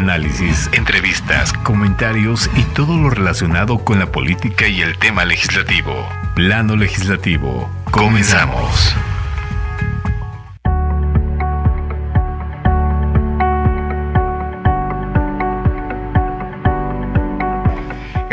Análisis, entrevistas, comentarios y todo lo relacionado con la política y el tema legislativo. Plano legislativo. Comenzamos.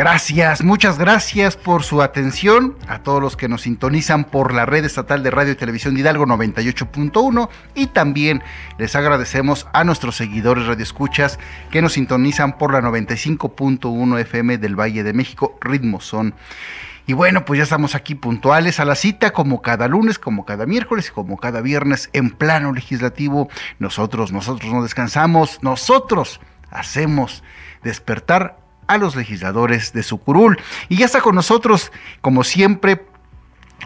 Gracias, muchas gracias por su atención a todos los que nos sintonizan por la red estatal de radio y televisión de Hidalgo 98.1 y también les agradecemos a nuestros seguidores radioescuchas que nos sintonizan por la 95.1 FM del Valle de México, Ritmo Son. Y bueno, pues ya estamos aquí puntuales a la cita, como cada lunes, como cada miércoles, como cada viernes, en plano legislativo. Nosotros, nosotros no descansamos, nosotros hacemos despertar a los legisladores de su curul. Y ya está con nosotros, como siempre,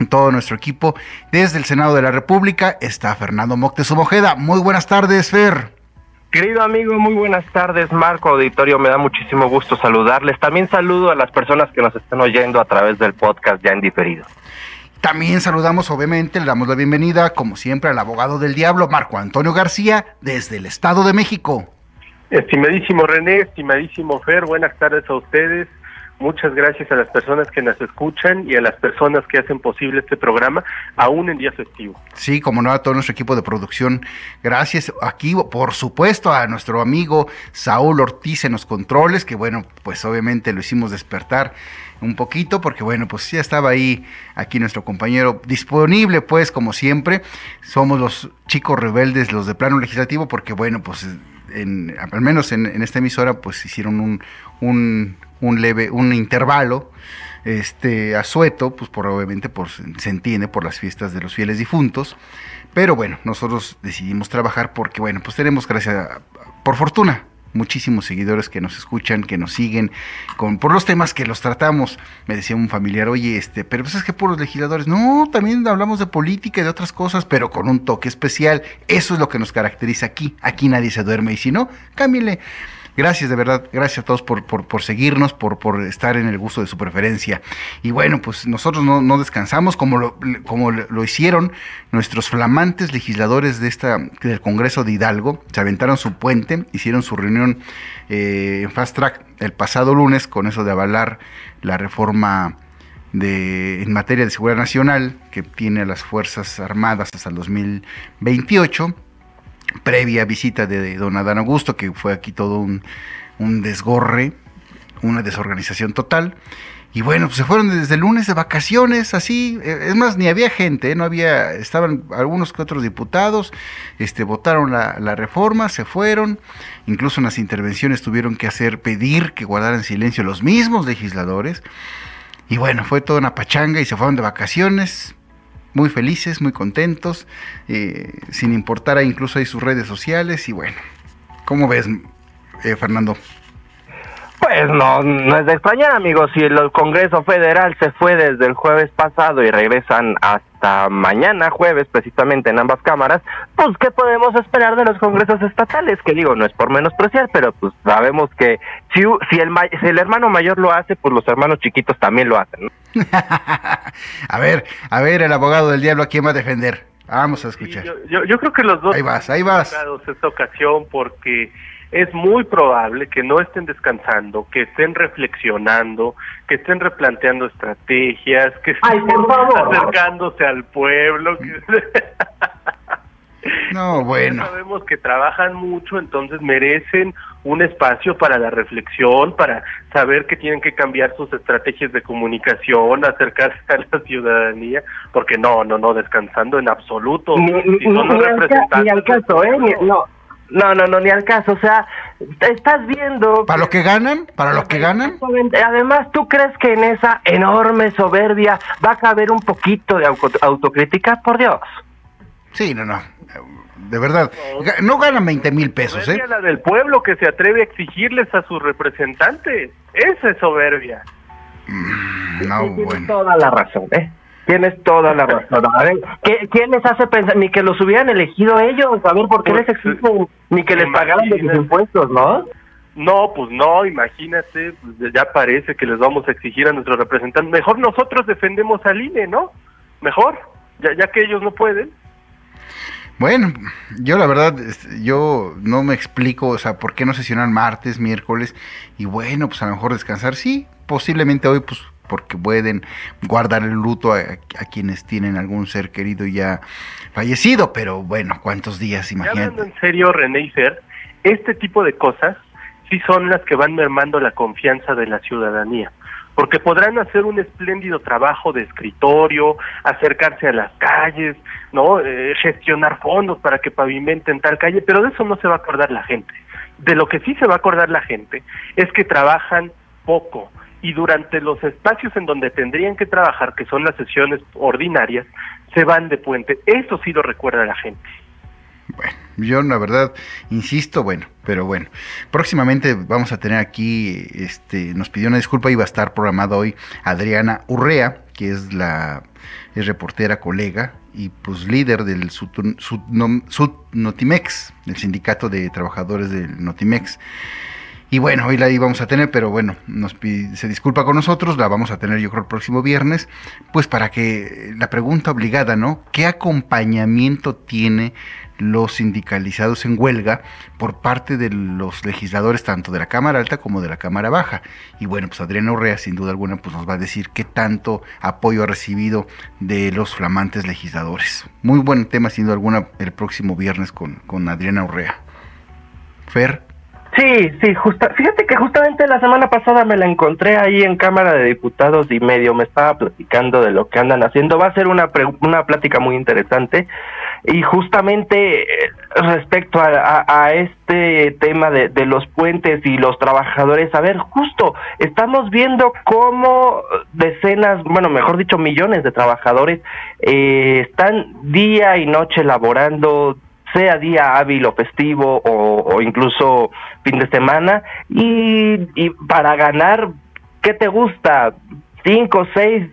todo nuestro equipo desde el Senado de la República está Fernando Moctezuma Ojeda. Muy buenas tardes, Fer. Querido amigo, muy buenas tardes, Marco Auditorio, me da muchísimo gusto saludarles. También saludo a las personas que nos están oyendo a través del podcast ya en diferido. También saludamos, obviamente, le damos la bienvenida, como siempre, al abogado del diablo, Marco Antonio García, desde el Estado de México. Estimadísimo René, estimadísimo Fer, buenas tardes a ustedes. Muchas gracias a las personas que nos escuchan y a las personas que hacen posible este programa, aún en día festivo. Sí, como no, a todo nuestro equipo de producción. Gracias aquí, por supuesto, a nuestro amigo Saúl Ortiz en los controles, que bueno, pues obviamente lo hicimos despertar un poquito, porque bueno, pues ya estaba ahí aquí nuestro compañero disponible, pues como siempre. Somos los chicos rebeldes, los de plano legislativo, porque bueno, pues al menos en, esta emisora, pues hicieron un, un, un leve, un intervalo este asueto, pues por obviamente por, se entiende por las fiestas de los fieles difuntos. Pero bueno, nosotros decidimos trabajar porque, bueno, pues tenemos, gracias, por fortuna, muchísimos seguidores que nos escuchan, que nos siguen, con, por los temas que los tratamos. Me decía un familiar, oye, este, pero pues es que por los legisladores, no, también hablamos de política y de otras cosas, pero con un toque especial. Eso es lo que nos caracteriza aquí. Aquí nadie se duerme y si no, cámbiale. Gracias, de verdad, gracias a todos por, por, seguirnos, por, por estar en el gusto de su preferencia. Y bueno, pues nosotros no, no descansamos como lo, como lo hicieron nuestros flamantes legisladores de esta, del Congreso de Hidalgo. Se aventaron su puente, hicieron su reunión eh, en Fast Track el pasado lunes con eso de avalar la reforma de, en materia de seguridad nacional que tiene a las Fuerzas Armadas hasta el 2028 previa visita de don Adán Augusto, que fue aquí todo un, desgorre, una desorganización total. Y bueno, pues se fueron desde el lunes de vacaciones, así, eh, es más, ni había gente, ¿eh? no había, estaban algunos que otros diputados, este, votaron la, la, reforma, se fueron, incluso en las intervenciones tuvieron que hacer, pedir que guardaran silencio los mismos legisladores, y bueno, fue toda una pachanga y se fueron de vacaciones, muy felices, muy contentos, eh, sin importar incluso ahí sus redes sociales y bueno, ¿cómo ves, eh, Fernando? Pues no, no es de extrañar, amigos. Si el Congreso Federal se fue desde el jueves pasado y regresan hasta mañana, jueves, precisamente en ambas cámaras, pues ¿qué podemos esperar de los congresos estatales? Que digo, no es por menospreciar, pero pues sabemos que si, si, el, si el hermano mayor lo hace, pues los hermanos chiquitos también lo hacen. ¿no? a ver, a ver, el abogado del diablo, ¿a quién va a defender? Vamos a escuchar. yo, yo, creo que los dos. Ahí vas, ahí vas. Esta ocasión porque es muy probable que no estén descansando, que estén reflexionando, que estén replanteando estrategias, que estén acercándose al pueblo. No, bueno. sabemos que trabajan mucho, entonces merecen un espacio para la reflexión, para saber que tienen que cambiar sus estrategias de comunicación, acercarse a la ciudadanía, porque no, no, no, descansando en absoluto. Ni, al caso, ¿eh? no no, no, no, ni al caso. O sea, estás viendo. ¿Para lo que ganan? ¿Para lo que ganan? Además, ¿tú crees que en esa enorme soberbia va a caber un poquito de autocrítica? Por Dios. Sí, no, no. De verdad. No ganan 20 mil pesos, ¿eh? la del pueblo que se atreve a exigirles a sus representantes. Esa es soberbia. Mm, no, bueno. Toda la razón, ¿eh? Tienes toda la razón. A ver, ¿quién les hace pensar? Ni que los hubieran elegido ellos, a ver, ¿por qué les pues, exigen? Ni que les pagaran de sus impuestos, ¿no? No, pues no, imagínate, pues, ya parece que les vamos a exigir a nuestros representantes. Mejor nosotros defendemos al INE, ¿no? Mejor, ya, ya que ellos no pueden. Bueno, yo la verdad, este, yo no me explico, o sea, por qué no sesionan martes, miércoles, y bueno, pues a lo mejor descansar, sí, posiblemente hoy, pues porque pueden guardar el luto a, quienes tienen algún ser querido ya fallecido, pero bueno, ¿cuántos días, imagínate? Hablando en serio, René y Fer, este tipo de cosas sí son las que van mermando la confianza de la ciudadanía porque podrán hacer un espléndido trabajo de escritorio, acercarse a las calles, ¿no? Eh, gestionar fondos para que pavimenten tal calle, pero de eso no se va a acordar la gente. De lo que sí se va a acordar la gente es que trabajan poco y durante los espacios en donde tendrían que trabajar, que son las sesiones ordinarias, se van de puente. Eso sí lo recuerda la gente. Bueno, yo la verdad insisto, bueno, pero bueno, próximamente vamos a tener aquí, este, nos pidió una disculpa, iba a estar programada hoy Adriana Urrea, que es la es reportera, colega y pues líder del Sud, Notimex, el sindicato de trabajadores del Notimex. Y bueno, hoy la íbamos a tener, pero bueno, nos se disculpa con nosotros, la vamos a tener yo creo el próximo viernes, pues para que la pregunta obligada, ¿no? ¿Qué acompañamiento tiene los sindicalizados en huelga por parte de los legisladores tanto de la Cámara Alta como de la Cámara Baja? Y bueno, pues Adriana Urrea sin duda alguna pues nos va a decir qué tanto apoyo ha recibido de los flamantes legisladores. Muy buen tema sin duda alguna el próximo viernes con, con Adriana Urrea. Fer. Sí, sí, justa, fíjate que justamente la semana pasada me la encontré ahí en Cámara de Diputados y medio me estaba platicando de lo que andan haciendo. Va a ser una, una plática muy interesante y justamente eh, respecto a, este tema de, de, los puentes y los trabajadores, a ver, justo estamos viendo cómo decenas, bueno, mejor dicho, millones de trabajadores eh, están día y noche laborando sea día hábil o festivo o, incluso fin de semana y, y para ganar, ¿qué te gusta? Cinco, seis,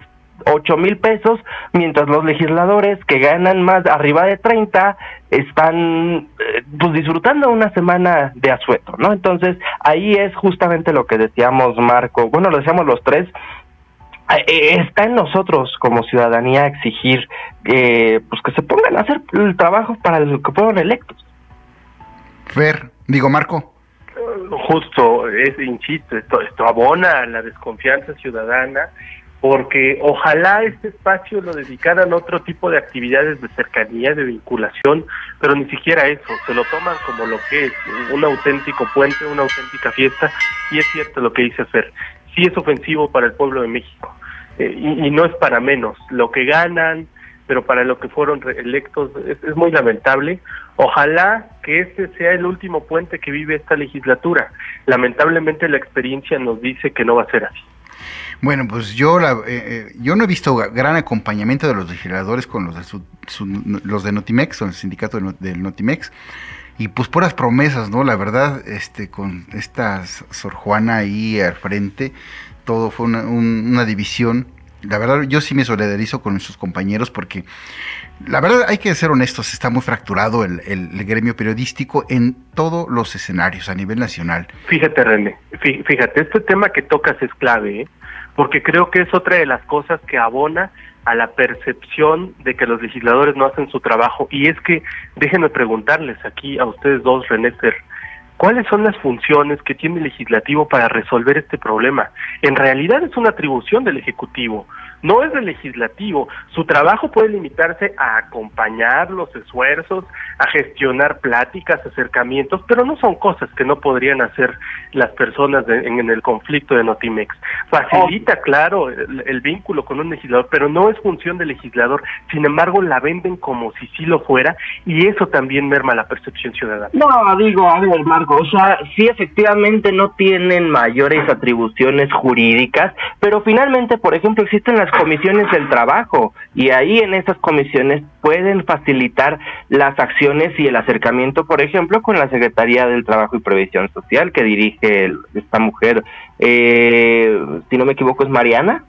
ocho mil pesos, mientras los legisladores que ganan más arriba de 30 están eh, pues disfrutando una semana de asueto, ¿no? Entonces ahí es justamente lo que decíamos Marco, bueno, lo decíamos los tres, eh, está en nosotros como ciudadanía exigir eh, pues que se pongan a hacer el trabajo para el que fueron electos. Fer, digo Marco. Justo, es, insisto, esto, esto abona a la desconfianza ciudadana porque ojalá este espacio lo dedicaran a otro tipo de actividades de cercanía, de vinculación, pero ni siquiera eso, se lo toman como lo que es, un auténtico puente, una auténtica fiesta, y es cierto lo que dice Fer, sí es ofensivo para el pueblo de México. Eh, y, no es para menos. Lo que ganan, pero para lo que fueron electos es, muy lamentable. Ojalá que este sea el último puente que vive esta legislatura. Lamentablemente la experiencia nos dice que no va a ser así. Bueno, pues yo la, eh, eh, yo no he visto gran acompañamiento de los legisladores con los de, los de Notimex, o el sindicato del Notimex, y pues puras promesas, ¿no? La verdad, este, con esta Sor Juana ahí al frente, todo fue una, división. La verdad, yo sí me solidarizo con sus compañeros porque la verdad hay que ser honestos, está muy fracturado el, gremio periodístico en todos los escenarios a nivel nacional. Fíjate, René, fíjate, este tema que tocas es clave, ¿eh? porque creo que es otra de las cosas que abona a la percepción de que los legisladores no hacen su trabajo. Y es que, déjenme preguntarles aquí a ustedes dos, René Fer, ¿Cuáles son las funciones que tiene el legislativo para resolver este problema? En realidad es una atribución del Ejecutivo no es del legislativo. Su trabajo puede limitarse a acompañar los esfuerzos, a gestionar pláticas, acercamientos, pero no son cosas que no podrían hacer las personas en, el conflicto de Notimex. Facilita, oh. claro, el, vínculo con un legislador, pero no es función del legislador. Sin embargo, la venden como si sí lo fuera y eso también merma la percepción ciudadana. No, digo, a ver, Marco, o sea, sí efectivamente no tienen mayores atribuciones jurídicas, pero finalmente, por ejemplo, existen las comisiones del trabajo y ahí en esas comisiones pueden facilitar las acciones y el acercamiento, por ejemplo, con la Secretaría del Trabajo y Previsión Social que dirige esta mujer, eh, si no me equivoco es Mariana.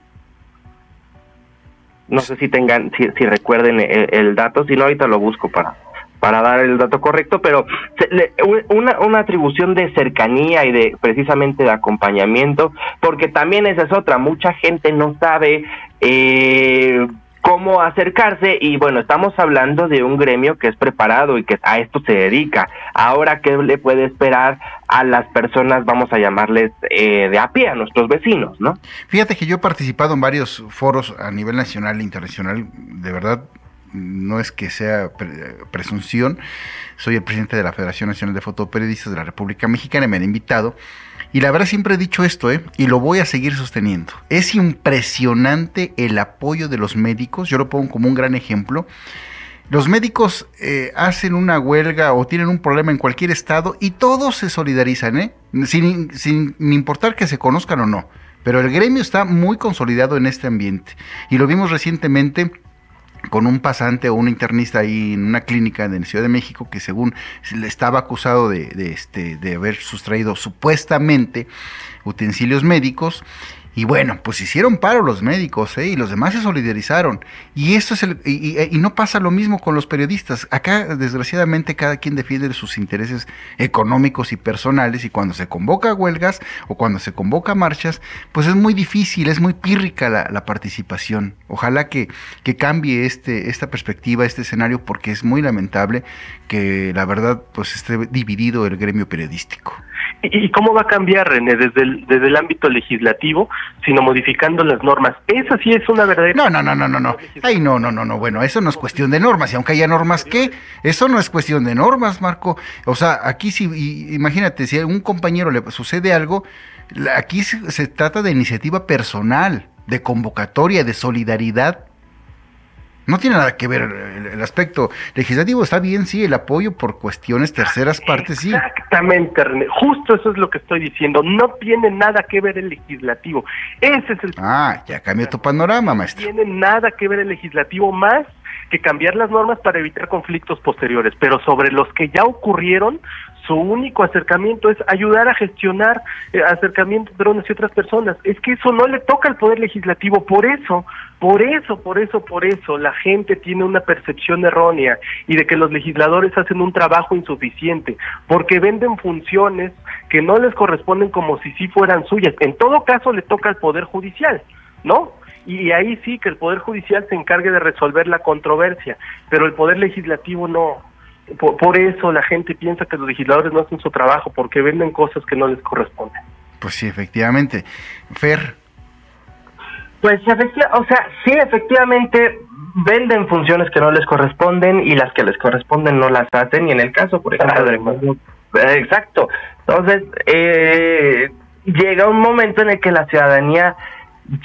No sé si tengan, si, recuerden el, dato, si no ahorita lo busco para para dar el dato correcto, pero una, una atribución de cercanía y de precisamente de acompañamiento, porque también esa es otra, mucha gente no sabe eh, cómo acercarse y bueno, estamos hablando de un gremio que es preparado y que a esto se dedica. Ahora, ¿qué le puede esperar a las personas, vamos a llamarles eh, de a pie, a nuestros vecinos, ¿no? Fíjate que yo he participado en varios foros a nivel nacional e internacional, de verdad no es que sea presunción, soy el presidente de la Federación Nacional de Fotoperiodistas de la República Mexicana, me han invitado y la verdad siempre he dicho esto, ¿eh? y lo voy a seguir sosteniendo. Es impresionante el apoyo de los médicos, yo lo pongo como un gran ejemplo. Los médicos eh, hacen una huelga o tienen un problema en cualquier estado y todos se solidarizan, ¿eh? sin, sin importar que se conozcan o no. Pero el gremio está muy consolidado en este ambiente. Y lo vimos recientemente con un pasante o un internista ahí en una clínica en Ciudad de México que según le estaba acusado de, de, este, de haber sustraído supuestamente utensilios médicos y bueno, pues hicieron paro los médicos ¿eh? y los demás se solidarizaron. Y esto es el, y, no pasa lo mismo con los periodistas. Acá, desgraciadamente, cada quien defiende sus intereses económicos y personales. Y cuando se convoca huelgas o cuando se convoca marchas, pues es muy difícil, es muy pírrica la, participación. Ojalá que, que cambie este, esta perspectiva, este escenario, porque es muy lamentable que la verdad pues esté dividido el gremio periodístico. ¿Y cómo va a cambiar, René, desde el, ámbito legislativo, sino modificando las normas? Esa sí es una verdadera... No, no, no, no, no, no. Ay, no, no, no, no. Bueno, eso no es cuestión de normas. Y aunque haya normas, ¿qué? Eso no es cuestión de normas, Marco. O sea, aquí sí, imagínate, si a un compañero le sucede algo, aquí se trata de iniciativa personal, de convocatoria, de solidaridad no tiene nada que ver el, aspecto legislativo, está bien, sí, el apoyo por cuestiones terceras partes, sí. Exactamente, René, justo eso es lo que estoy diciendo, no tiene nada que ver el legislativo, ese es el... Ah, ya cambió tu panorama, maestro. No tiene nada que ver el legislativo más que cambiar las normas para evitar conflictos posteriores, pero sobre los que ya ocurrieron, su único acercamiento es ayudar a gestionar eh, acercamientos de drones y otras personas. Es que eso no le toca al Poder Legislativo, por eso, por eso, por eso, por eso, la gente tiene una percepción errónea y de que los legisladores hacen un trabajo insuficiente, porque venden funciones que no les corresponden como si sí fueran suyas. En todo caso, le toca al Poder Judicial, ¿no? Y ahí sí que el Poder Judicial se encargue de resolver la controversia, pero el Poder Legislativo no, por, eso la gente piensa que los legisladores no hacen su trabajo, porque venden cosas que no les corresponden. Pues sí, efectivamente. Fer. Pues o sea, sí, efectivamente venden funciones que no les corresponden y las que les corresponden no las hacen. Y en el caso, por ejemplo, del exacto. Entonces, eh, llega un momento en el que la ciudadanía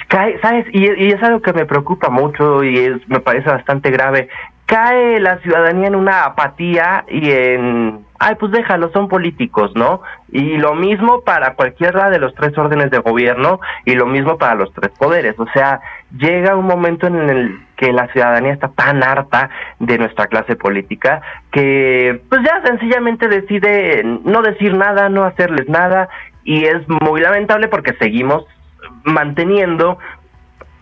cae, ¿sabes? Y, es algo que me preocupa mucho y es, me parece bastante grave cae la ciudadanía en una apatía y en, ay, pues déjalo, son políticos, ¿no? Y lo mismo para cualquiera de los tres órdenes de gobierno y lo mismo para los tres poderes. O sea, llega un momento en el que la ciudadanía está tan harta de nuestra clase política que pues ya sencillamente decide no decir nada, no hacerles nada y es muy lamentable porque seguimos manteniendo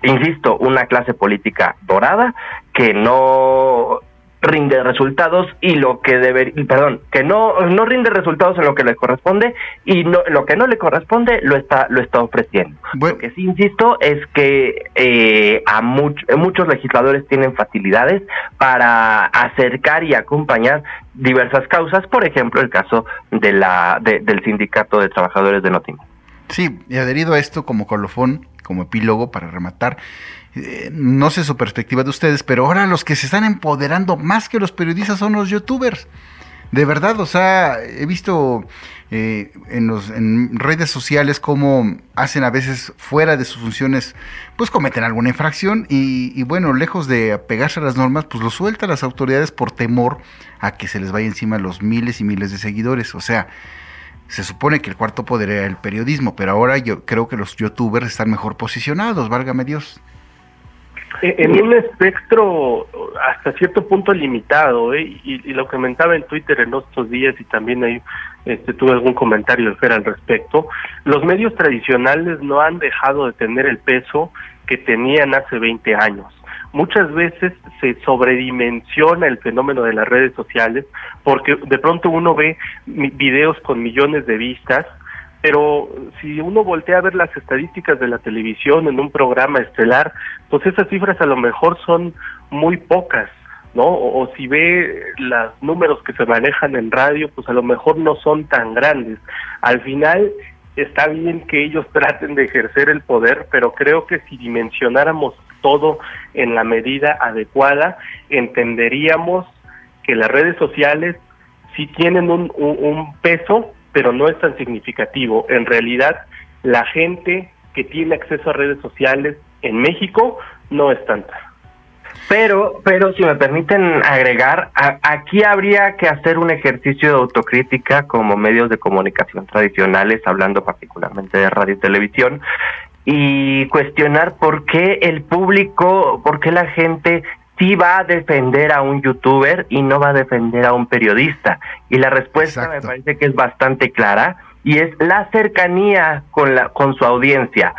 insisto, una clase política dorada que no rinde resultados y lo que debe, perdón, que no no rinde resultados en lo que le corresponde y no lo que no le corresponde lo está lo está ofreciendo. Lo que sí insisto es que eh, a muchos legisladores tienen facilidades para acercar y acompañar diversas causas, por ejemplo el caso de la del sindicato de trabajadores de Nottingham. Sí, y adherido a esto como colofón, como epílogo para rematar. Eh, no sé su perspectiva de ustedes, pero ahora los que se están empoderando más que los periodistas son los youtubers. De verdad, o sea, he visto eh, en, los, en redes sociales cómo hacen a veces fuera de sus funciones, pues cometen alguna infracción y, y, bueno, lejos de apegarse a las normas, pues lo sueltan las autoridades por temor a que se les vaya encima los miles y miles de seguidores. O sea, se supone que el cuarto poder era el periodismo, pero ahora yo creo que los youtubers están mejor posicionados, válgame Dios. Eh, en un espectro hasta cierto punto limitado, ¿eh? y, lo comentaba en Twitter en estos días y también ahí este, tuve algún comentario de Fer al respecto, los medios tradicionales no han dejado de tener el peso que tenían hace 20 años muchas veces se sobredimensiona el fenómeno de las redes sociales porque de pronto uno ve videos con millones de vistas pero si uno voltea a ver las estadísticas de la televisión en un programa estelar, pues esas cifras a lo mejor son muy pocas, ¿no? O, si ve los números que se manejan en radio, pues a lo mejor no son tan grandes. Al final está bien que ellos traten de ejercer el poder, pero creo que si dimensionáramos todo en la medida adecuada, entenderíamos que las redes sociales sí tienen un, un peso pero no es tan significativo. En realidad, la gente que tiene acceso a redes sociales en México no es tanta. Pero, pero si me permiten agregar, aquí habría que hacer un ejercicio de autocrítica como medios de comunicación tradicionales, hablando particularmente de radio y televisión, y cuestionar por qué el público, por qué la gente sí va a defender a un youtuber y no va a defender a un periodista. Y la respuesta me parece que es bastante clara y es la cercanía con la con su audiencia.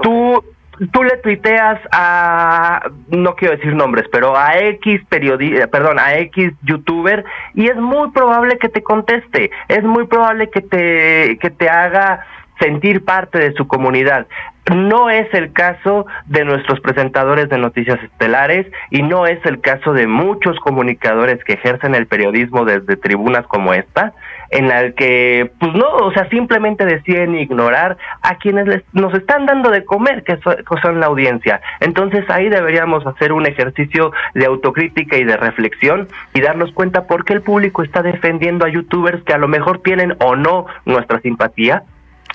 Tú tú le tuiteas a no quiero decir nombres, pero a X periodista, perdón, a X youtuber y es muy probable que te conteste, es muy probable que te que te haga sentir parte de su comunidad. No es el caso de nuestros presentadores de noticias estelares y no es el caso de muchos comunicadores que ejercen el periodismo desde tribunas como esta, en la que, pues no, o sea, simplemente deciden ignorar a quienes nos están dando de comer, que, son la audiencia. Entonces ahí deberíamos hacer un ejercicio de autocrítica y de reflexión y darnos cuenta por qué el público está defendiendo a youtubers que a lo mejor tienen o no nuestra simpatía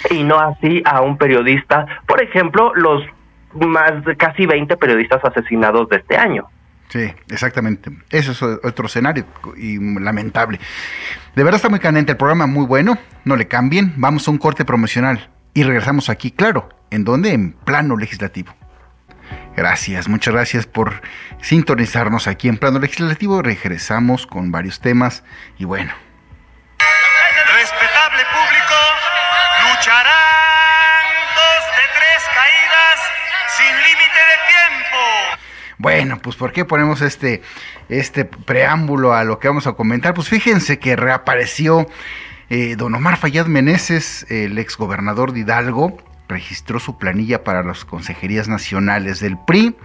y no así a un periodista, por ejemplo, los más casi 20 periodistas asesinados de este año. Sí, exactamente. Eso es otro escenario y lamentable. De verdad está muy caliente el programa, muy bueno. No le cambien. Vamos a un corte promocional y regresamos aquí, claro. ¿En dónde? En plano legislativo. Gracias, muchas gracias por sintonizarnos aquí en plano legislativo. Regresamos con varios temas y bueno, Bueno, pues ¿por qué ponemos este, este preámbulo a lo que vamos a comentar? Pues fíjense que reapareció eh, don Omar Fayad Meneses, el ex gobernador de Hidalgo, registró su planilla para las consejerías nacionales del PRI.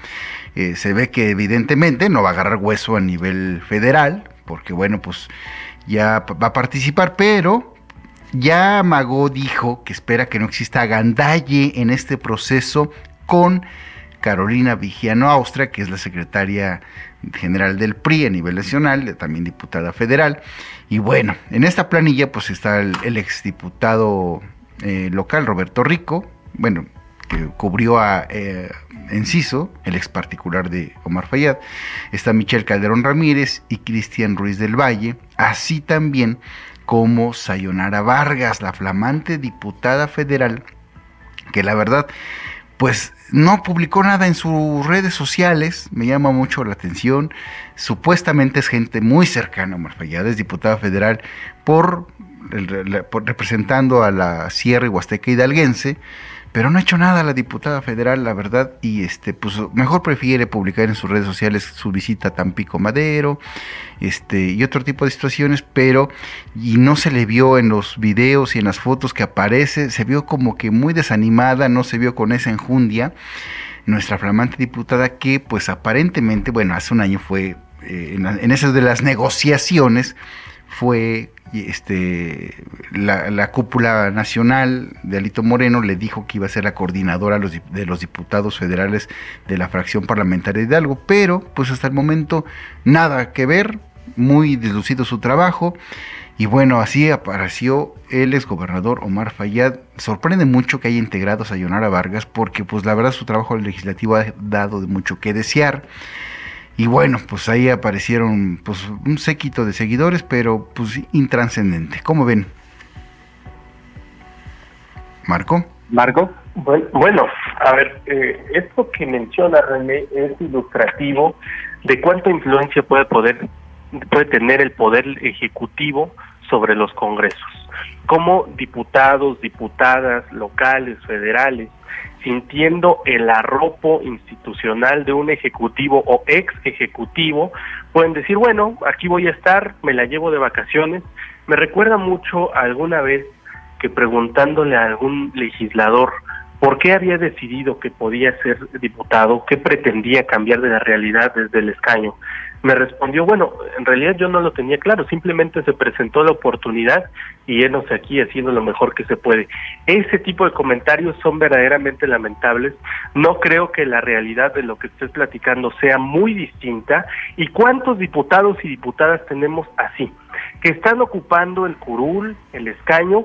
Eh, se ve que evidentemente no va a agarrar hueso a nivel federal, porque bueno, pues ya va a participar, pero ya Magó dijo que espera que no exista agandalle en este proceso con Carolina Vigiano Austria, que es la secretaria general del PRI a nivel nacional, también diputada federal. Y bueno, en esta planilla pues está el, exdiputado eh, local Roberto Rico, bueno, que cubrió a eh, Enciso, el ex particular de Omar Fayad. Está Michelle Calderón Ramírez y Cristian Ruiz del Valle, así también como Sayonara Vargas, la flamante diputada federal, que la verdad, pues no publicó nada en sus redes sociales, me llama mucho la atención. Supuestamente es gente muy cercana a Marfallada, es diputada federal por, representando a la Sierra Huasteca hidalguense pero no ha hecho nada la diputada federal, la verdad, y este, pues mejor prefiere publicar en sus redes sociales su visita a Tampico Madero, este, y otro tipo de situaciones, pero y no se le vio en los videos y en las fotos que aparece, se vio como que muy desanimada, no se vio con esa enjundia nuestra flamante diputada que pues aparentemente, bueno, hace un año fue eh, en, en esas de las negociaciones, fue este, la, cúpula nacional de Alito Moreno le dijo que iba a ser la coordinadora de los diputados federales de la fracción parlamentaria de Hidalgo, pero pues hasta el momento nada que ver, muy deslucido su trabajo. Y bueno, así apareció el exgobernador Omar Fayad. Sorprende mucho que haya integrado a Sayonara Vargas porque pues la verdad su trabajo legislativo ha dado de mucho que desear. Y bueno, pues ahí aparecieron pues un séquito de seguidores, pero pues intranscendente. ¿Cómo ven? Marco. Marco. Bueno, a ver, eh, esto que menciona René es ilustrativo de cuánta influencia puede poder puede tener el poder ejecutivo sobre los congresos. Como diputados, diputadas locales, federales, sintiendo el arropo institucional de un ejecutivo o ex ejecutivo, pueden decir, bueno, aquí voy a estar, me la llevo de vacaciones. Me recuerda mucho alguna vez que preguntándole a algún legislador por qué había decidido que podía ser diputado, qué pretendía cambiar de la realidad desde el escaño, me respondió, bueno, en realidad yo no lo tenía claro, simplemente se presentó la oportunidad y énos aquí haciendo lo mejor que se puede. Ese tipo de comentarios son verdaderamente lamentables. No creo que la realidad de lo que estés platicando sea muy distinta. ¿Y cuántos diputados y diputadas tenemos así? Que están ocupando el curul, el escaño,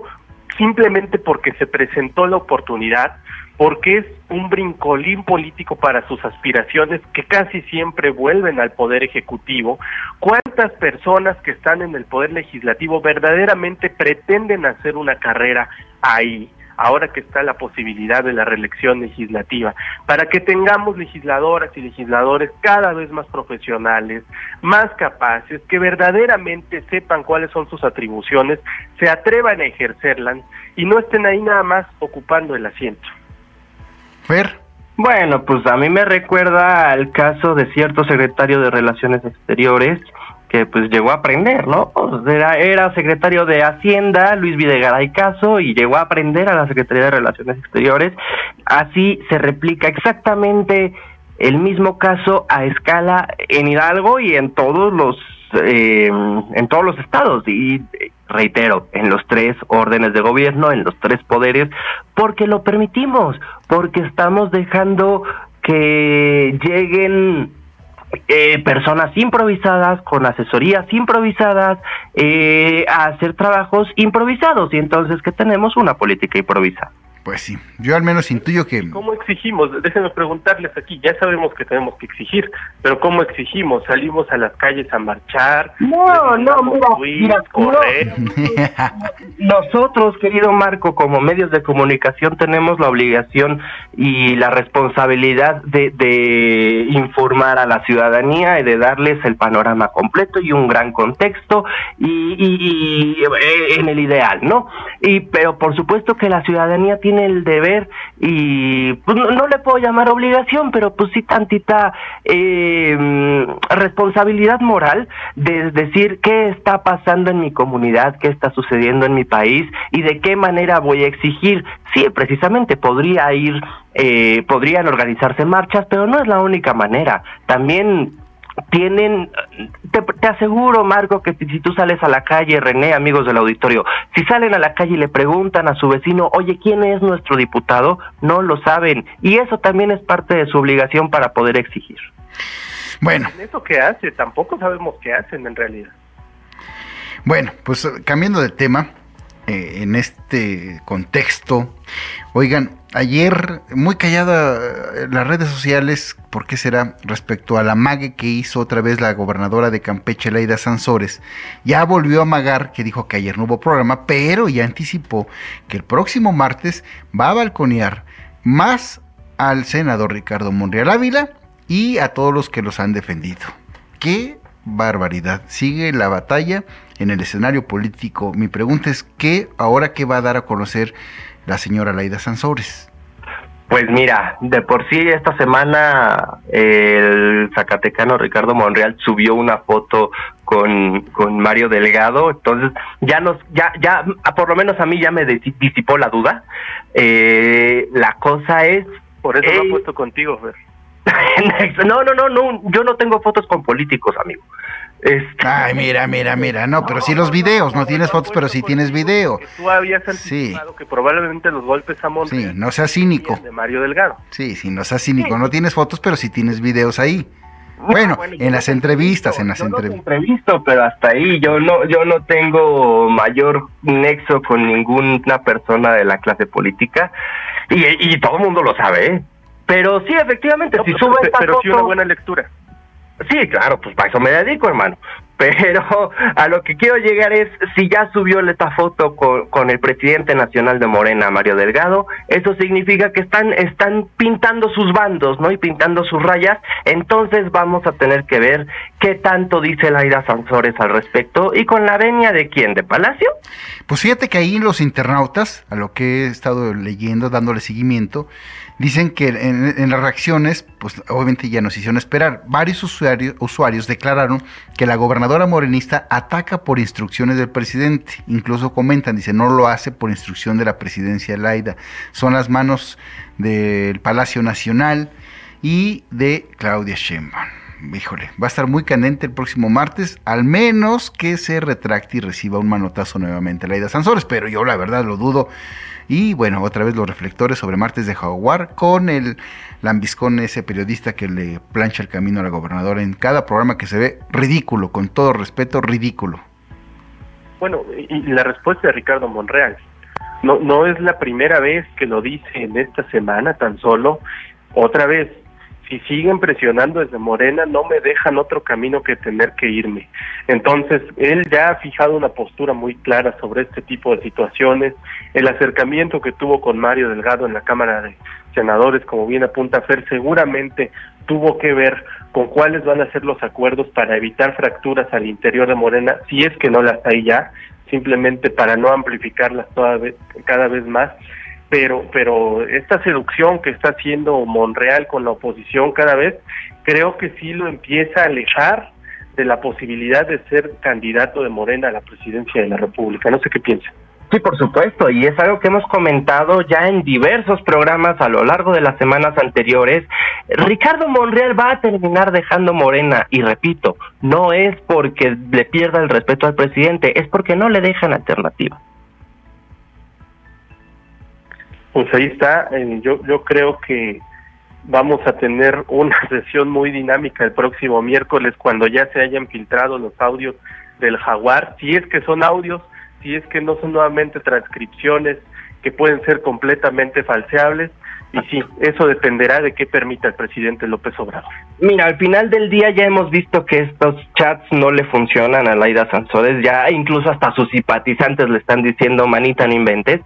simplemente porque se presentó la oportunidad, porque es un brincolín político para sus aspiraciones que casi siempre vuelven al poder ejecutivo. ¿Cuántas personas que están en el poder legislativo verdaderamente pretenden hacer una carrera ahí? ahora que está la posibilidad de la reelección legislativa, para que tengamos legisladoras y legisladores cada vez más profesionales, más capaces, que verdaderamente sepan cuáles son sus atribuciones, se atrevan a ejercerlas y no estén ahí nada más ocupando el asiento. Bueno, pues a mí me recuerda al caso de cierto secretario de Relaciones Exteriores que pues llegó a aprender, ¿no? Era, era secretario de Hacienda, Luis Videgaray Caso, y llegó a aprender a la Secretaría de Relaciones Exteriores. Así se replica exactamente el mismo caso a escala en Hidalgo y en todos los eh, en todos los estados y reitero, en los tres órdenes de gobierno, en los tres poderes, porque lo permitimos, porque estamos dejando que lleguen eh, personas improvisadas, con asesorías improvisadas, eh, a hacer trabajos improvisados y entonces que tenemos una política improvisada. Pues sí, yo al menos intuyo que... ¿Cómo exigimos? Déjenme preguntarles aquí, ya sabemos que tenemos que exigir, pero ¿cómo exigimos? ¿Salimos a las calles a marchar? No, no, mira, correr. Nosotros, querido Marco, como medios de comunicación tenemos la obligación y la responsabilidad de, de informar a la ciudadanía y de darles el panorama completo y un gran contexto y, y, y eh, en el ideal, ¿no? Y pero por supuesto que la ciudadanía tiene el deber y pues, no, le puedo llamar obligación, pero pues sí tantita eh, responsabilidad moral de decir qué está pasando en mi comunidad, qué está sucediendo en mi país y de qué manera voy a exigir. Sí, precisamente podría ir, eh, podrían organizarse marchas, pero no es la única manera. También tienen, te, aseguro, Marco, que si, tú sales a la calle, René, amigos del auditorio, si salen a la calle y le preguntan a su vecino, oye, ¿quién es nuestro diputado? No lo saben. Y eso también es parte de su obligación para poder exigir. Bueno. ¿Eso qué hace? Tampoco sabemos qué hacen en realidad. Bueno, pues cambiando de tema, eh, en este contexto, oigan, ayer muy callada eh, las redes sociales, ¿por qué será? Respecto a la mague que hizo otra vez la gobernadora de Campeche, Laida Sansores, ya volvió a magar que dijo que ayer no hubo programa, pero ya anticipó que el próximo martes va a balconear más al senador Ricardo Monreal Ávila y a todos los que los han defendido. ¿Qué barbaridad. Sigue la batalla en el escenario político. Mi pregunta es, ¿qué ahora qué va a dar a conocer la señora Laida Sansores? Pues mira, de por sí esta semana el zacatecano Ricardo Monreal subió una foto con, con Mario Delgado, entonces ya nos, ya, ya, por lo menos a mí ya me disipó la duda. Eh, la cosa es... Por eso lo he puesto contigo, Fer. no, no, no, no, yo no tengo fotos con políticos, amigo. Este... Ay, mira, mira, mira, no, pero sí los videos, no tienes fotos, pero sí tienes video. Tú habías anticipado sí. que probablemente los golpes a Monte Sí, no seas cínico. De Mario Delgado. Sí, sí, no seas cínico, no tienes fotos, pero sí tienes videos ahí. Bueno, bueno en las entrevistas, en las entrevistas. entrevisto, pero hasta ahí yo no, yo no tengo mayor nexo con ninguna persona de la clase política y, y todo el mundo lo sabe, ¿eh? Pero sí, efectivamente, si sube esta pero sí una buena lectura. Sí, claro, pues para eso me dedico, hermano. Pero a lo que quiero llegar es, si ya subió esta foto con, con, el presidente nacional de Morena, Mario Delgado, eso significa que están, están pintando sus bandos, ¿no? Y pintando sus rayas. Entonces vamos a tener que ver qué tanto dice Laida Sansores al respecto. ¿Y con la venia de quién? ¿De Palacio? Pues fíjate que ahí los internautas, a lo que he estado leyendo, dándole seguimiento, Dicen que en, las reacciones, pues obviamente ya nos hicieron esperar. Varios usuarios, usuarios declararon que la gobernadora morenista ataca por instrucciones del presidente. Incluso comentan, dice, no lo hace por instrucción de la presidencia Laida. Son las manos del Palacio Nacional y de Claudia Sheinbaum. Híjole, va a estar muy candente el próximo martes, al menos que se retracte y reciba un manotazo nuevamente Laida Sansores, pero yo la verdad lo dudo. Y bueno, otra vez los reflectores sobre Martes de Jaguar con el lambiscón, ese periodista que le plancha el camino a la gobernadora en cada programa que se ve ridículo, con todo respeto, ridículo. Bueno, y la respuesta de Ricardo Monreal. No, no es la primera vez que lo dice en esta semana tan solo. Otra vez, si siguen presionando desde Morena, no me dejan otro camino que tener que irme. Entonces, él ya ha fijado una postura muy clara sobre este tipo de situaciones. El acercamiento que tuvo con Mario Delgado en la Cámara de Senadores, como bien apunta Fer, seguramente tuvo que ver con cuáles van a ser los acuerdos para evitar fracturas al interior de Morena, si es que no las hay ya, simplemente para no amplificarlas toda vez, cada vez más pero pero esta seducción que está haciendo Monreal con la oposición cada vez creo que sí lo empieza a alejar de la posibilidad de ser candidato de Morena a la presidencia de la República. No sé qué piensa. Sí, por supuesto, y es algo que hemos comentado ya en diversos programas a lo largo de las semanas anteriores. Ricardo Monreal va a terminar dejando Morena, y repito, no es porque le pierda el respeto al presidente, es porque no le dejan alternativa. Pues ahí está, yo, yo creo que vamos a tener una sesión muy dinámica el próximo miércoles cuando ya se hayan filtrado los audios del jaguar, si es que son audios, si es que no son nuevamente transcripciones que pueden ser completamente falseables, y sí, eso dependerá de qué permita el presidente López Obrador. Mira, al final del día ya hemos visto que estos chats no le funcionan a Laida Sansores, ya incluso hasta sus simpatizantes le están diciendo manita no inventes.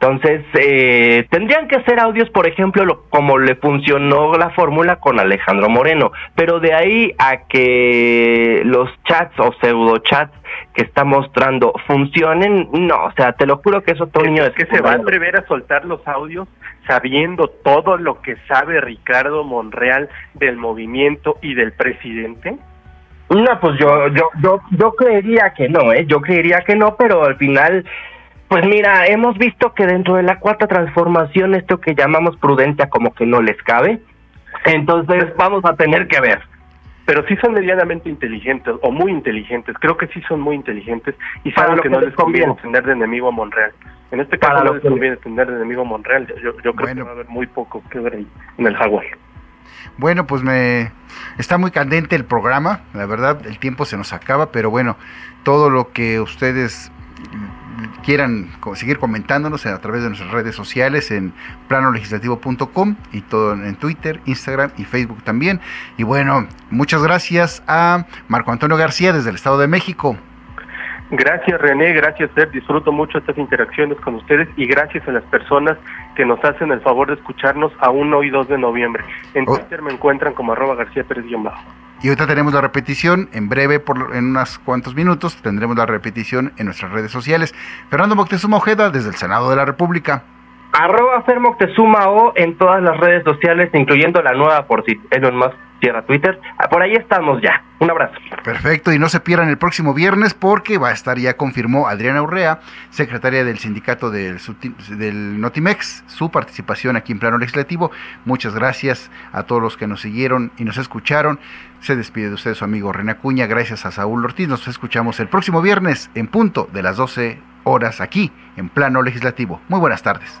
Entonces, eh, tendrían que ser audios, por ejemplo, como le funcionó la fórmula con Alejandro Moreno, pero de ahí a que los chats o pseudo chats que está mostrando funcionen, no, o sea, te lo juro que eso todo niño es que se va a atrever a soltar los audios sabiendo todo lo que sabe Ricardo Monreal del movimiento y del presidente. No, pues yo, yo, yo, yo creería que no, ¿eh? Yo creería que no, pero al final pues mira, hemos visto que dentro de la cuarta transformación esto que llamamos prudencia como que no les cabe. Entonces vamos a tener que ver. Pero sí son medianamente inteligentes o muy inteligentes. Creo que sí son muy inteligentes y saben que, no les conviene tener de enemigo a Monreal. En este caso no les conviene tener de enemigo a Monreal. Yo, creo que va a haber muy poco que ver ahí en el Jaguar. Bueno, pues me está muy candente el programa, la verdad, el tiempo se nos acaba, pero bueno, todo lo que ustedes quieran seguir comentándonos a través de nuestras redes sociales en planolegislativo.com y todo en Twitter, Instagram y Facebook también. Y bueno, muchas gracias a Marco Antonio García desde el Estado de México. Gracias René, gracias Fer, disfruto mucho estas interacciones con ustedes y gracias a las personas que nos hacen el favor de escucharnos a 1 y 2 de noviembre. En oh. Twitter me encuentran como arroba García Pérez-Bajo. Y ahorita tenemos la repetición, en breve, por, en unos cuantos minutos, tendremos la repetición en nuestras redes sociales. Fernando Moctezuma Ojeda, desde el Senado de la República. Arroba Fer Moctezuma O en todas las redes sociales, incluyendo la nueva por si Elon Musk cierra Twitter. Ah, por ahí estamos ya. Un abrazo. Perfecto, y no se pierdan el próximo viernes porque va a estar, ya confirmó Adriana Urrea, secretaria del sindicato del, del Notimex, su participación aquí en plano legislativo. Muchas gracias a todos los que nos siguieron y nos escucharon. Se despide de usted su amigo René Acuña, gracias a Saúl Ortiz. Nos escuchamos el próximo viernes en punto de las 12 horas aquí en plano legislativo. Muy buenas tardes.